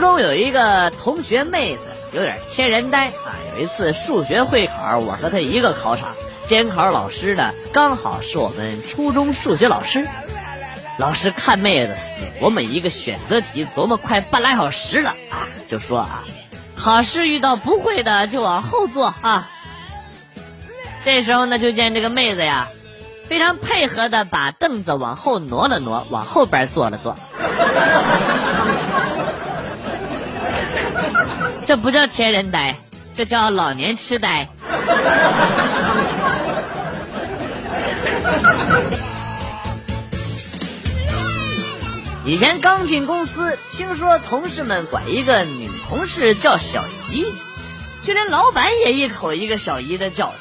中有一个同学妹子，有点天然呆啊。有一次数学会考，我和她一个考场，监考老师呢刚好是我们初中数学老师。老师看妹子死琢磨一个选择题，琢磨快半拉小时了啊，就说啊，考试遇到不会的就往后坐啊。这时候呢，就见这个妹子呀，非常配合的把凳子往后挪了挪，往后边坐了坐。这不叫天人呆，这叫老年痴呆。以前刚进公司，听说同事们管一个女同事叫小姨，就连老板也一口一个小姨的叫。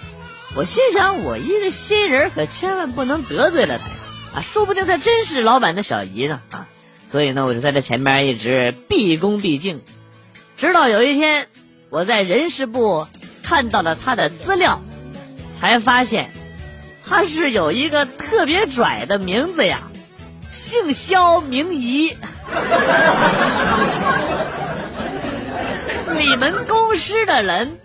我心想，我一个新人可千万不能得罪了她呀！啊，说不定她真是老板的小姨呢啊！所以呢，我就在这前面一直毕恭毕敬。直到有一天，我在人事部看到了他的资料，才发现他是有一个特别拽的名字呀，姓肖名仪。你们公司的人。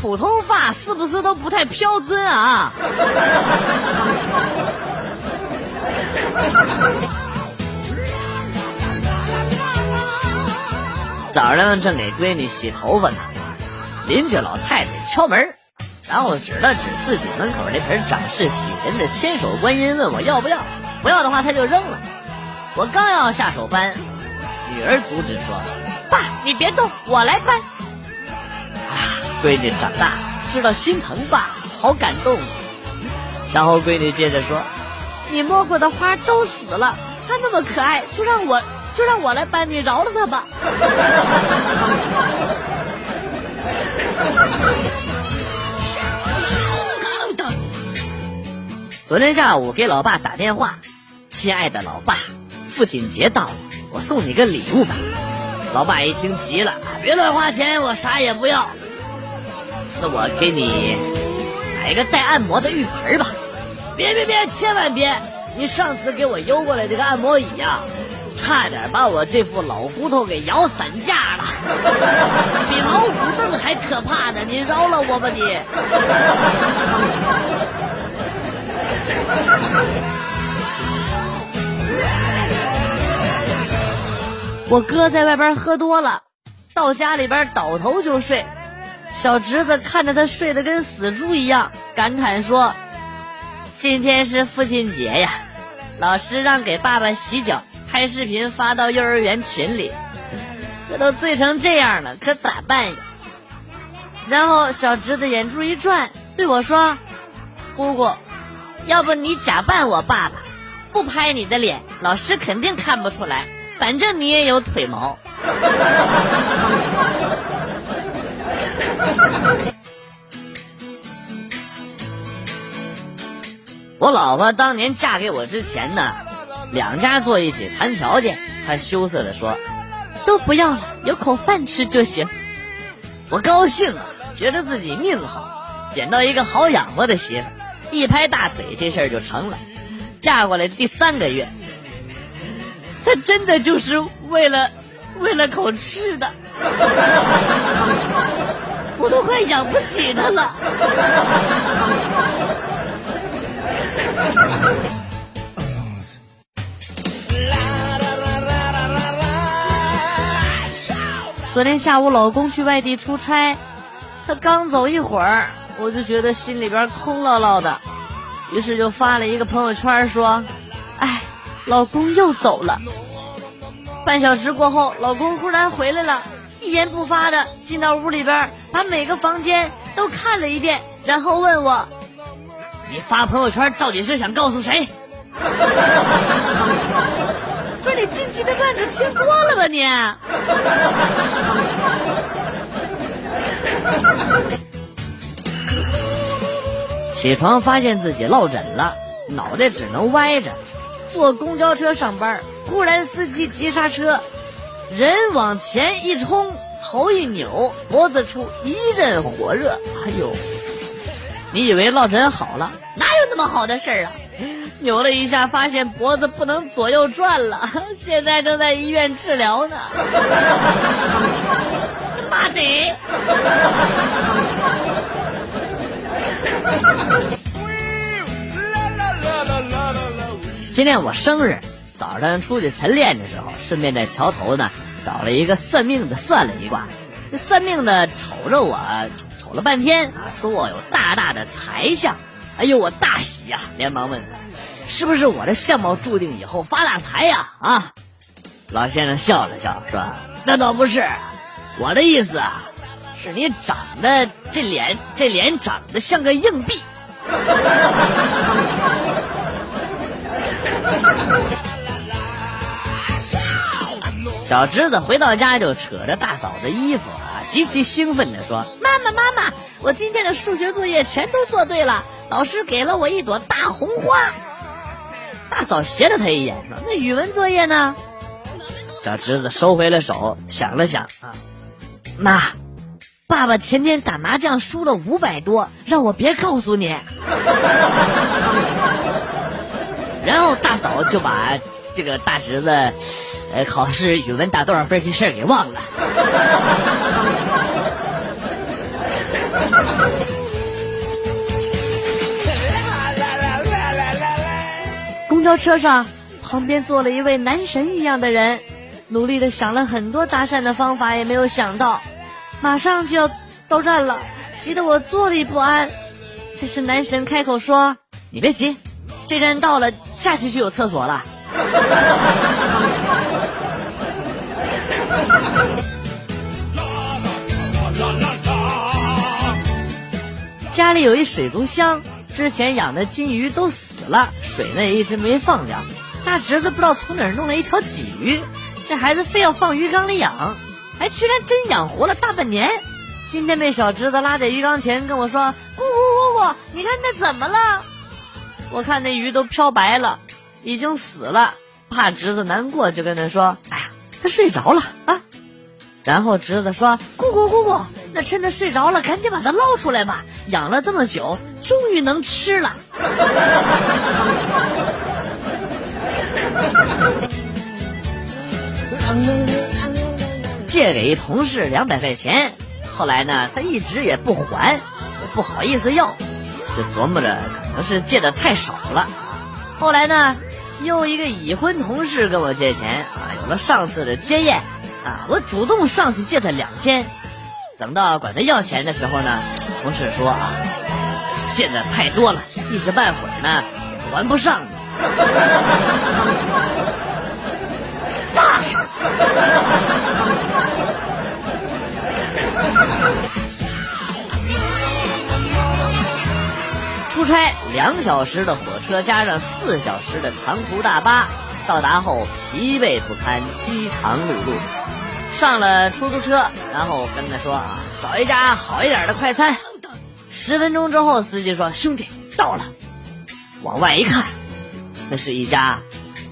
普通话是不是都不太标准啊？早上正给闺女洗头发呢，邻居老太太敲门，然后指了指自己门口那盆长势喜人的千手观音，问我要不要？不要的话他就扔了。我刚要下手搬，女儿阻止说：“爸，你别动，我来搬。”啊闺女长大知道心疼爸，好感动。然后闺女接着说：“你摸过的花都死了，它那么可爱，就让我就让我来搬，你饶了他吧。”昨天下午给老爸打电话：“亲爱的老爸，父亲节到了，我送你个礼物吧。”老爸一听急了：“别乱花钱，我啥也不要。”那我给你买一个带按摩的浴盆吧，别别别，千万别！你上次给我邮过来这个按摩椅呀，差点把我这副老骨头给摇散架了，比老虎凳还可怕呢！你饶了我吧你！我哥在外边喝多了，到家里边倒头就睡。小侄子看着他睡得跟死猪一样，感叹说：“今天是父亲节呀，老师让给爸爸洗脚，拍视频发到幼儿园群里。这都醉成这样了，可咋办呀？”然后小侄子眼珠一转，对我说：“姑姑，要不你假扮我爸爸，不拍你的脸，老师肯定看不出来，反正你也有腿毛。”我老婆当年嫁给我之前呢，两家坐一起谈条件，他羞涩的说：“都不要了，有口饭吃就行。”我高兴啊，觉得自己命好，捡到一个好养活的媳妇，一拍大腿，这事儿就成了。嫁过来第三个月，她真的就是为了为了口吃的。我都快养不起他了。昨天下午，老公去外地出差，他刚走一会儿，我就觉得心里边空落落的，于是就发了一个朋友圈说：“哎，老公又走了。”半小时过后，老公忽然回来了。一言不发的进到屋里边，把每个房间都看了一遍，然后问我：“你发朋友圈到底是想告诉谁？” 不是你近期的段子听多了吧你？起床发现自己落枕了，脑袋只能歪着，坐公交车上班，忽然司机急刹车。人往前一冲，头一扭，脖子处一阵火热。哎呦，你以为落枕好了？哪有那么好的事儿啊？扭了一下，发现脖子不能左右转了，现在正在医院治疗呢。妈的！今天我生日，早上出去晨练的时候，顺便在桥头呢找了一个算命的算了一卦。这算命的瞅着我，瞅了半天啊，说我有大大的财相。哎呦，我大喜呀，连忙问。是不是我的相貌注定以后发大财呀？啊，老先生笑了笑说：“那倒不是，我的意思啊，是你长得这脸，这脸长得像个硬币。”小侄子回到家就扯着大嫂的衣服啊，极其兴奋地说：“妈妈，妈妈，我今天的数学作业全都做对了，老师给了我一朵大红花。”大嫂斜了他一眼，说：“那语文作业呢？”小侄子收回了手，想了想啊，妈，爸爸前天打麻将输了五百多，让我别告诉你。然后大嫂就把这个大侄子，呃，考试语文打多少分这事儿给忘了。交车上，旁边坐了一位男神一样的人，努力的想了很多搭讪的方法，也没有想到，马上就要到站了，急得我坐立不安。这时男神开口说：“你别急，这站到了，下去就有厕所了。”家里有一水族箱，之前养的金鱼都死。死了，水呢也一直没放掉。大侄子不知道从哪儿弄了一条鲫鱼，这孩子非要放鱼缸里养，还居然真养活了大半年。今天被小侄子拉在鱼缸前跟我说：“姑姑姑姑，你看那怎么了？”我看那鱼都漂白了，已经死了。怕侄子难过，就跟他说：“哎呀，他睡着了啊。”然后侄子说：“姑姑姑姑，那趁他睡着了，赶紧把他捞出来吧。养了这么久，终于能吃了。”借给一同事两百块钱，后来呢，他一直也不还，我不好意思要，就琢磨着可能是借的太少了。后来呢，又一个已婚同事跟我借钱啊，有了上次的经验啊，我主动上去借他两千，等到管他要钱的时候呢，同事说啊，借的太多了。一时半会儿呢，还不上。出差两小时的火车加上四小时的长途大巴，到达后疲惫不堪，饥肠辘辘。上了出租车，然后我跟他说啊，找一家好一点的快餐。十分钟之后，司机说：“兄弟。”到了，往外一看，那是一家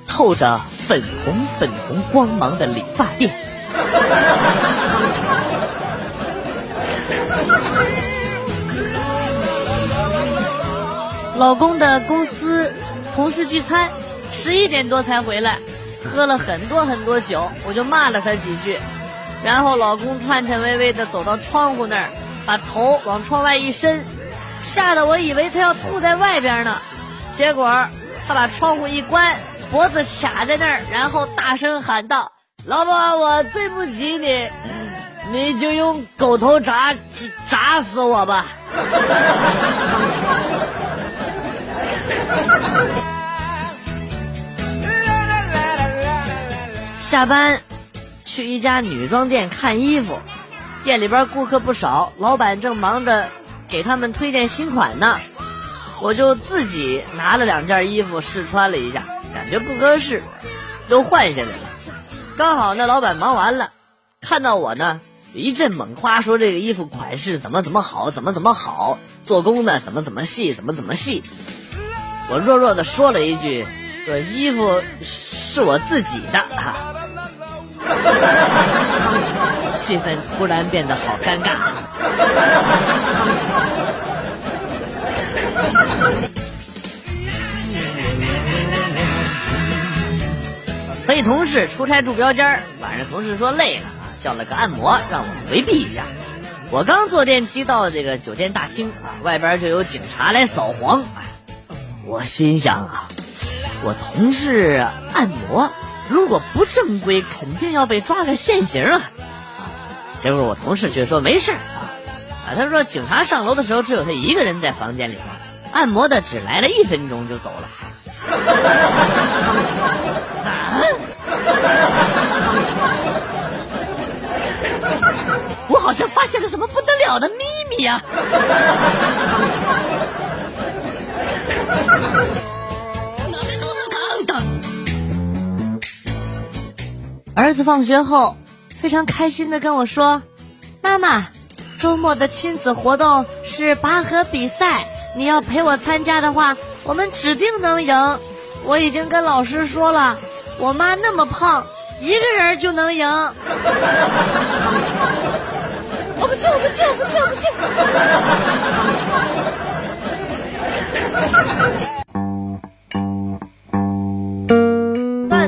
透着粉红粉红光芒的理发店。老公的公司同事聚餐，十一点多才回来，喝了很多很多酒，我就骂了他几句，然后老公颤颤巍巍的走到窗户那儿，把头往窗外一伸。吓得我以为他要吐在外边呢，结果他把窗户一关，脖子卡在那儿，然后大声喊道：“老婆，我对不起你，你就用狗头铡铡死我吧。”下班去一家女装店看衣服，店里边顾客不少，老板正忙着。给他们推荐新款呢，我就自己拿了两件衣服试穿了一下，感觉不合适，都换下来了。刚好那老板忙完了，看到我呢，一阵猛夸，说这个衣服款式怎么怎么好，怎么怎么好，做工呢怎么怎么细，怎么怎么细。我弱弱的说了一句：“说衣服是我自己的。” 气氛突然变得好尴尬。和一同事出差住标间晚上同事说累了啊，叫了个按摩让我回避一下。我刚坐电梯到这个酒店大厅啊，外边就有警察来扫黄。我心想啊，我同事按摩如果不正规，肯定要被抓个现行啊。结果我同事却说没事啊，啊，他说警察上楼的时候只有他一个人在房间里嘛，按摩的只来了一分钟就走了。啊！我好像发现了什么不得了的秘密呀！儿子放学后非常开心的跟我说：“妈妈，周末的亲子活动是拔河比赛，你要陪我参加的话，我们指定能赢。我已经跟老师说了，我妈那么胖，一个人就能赢。”我不去，我不去，我不去，我不去。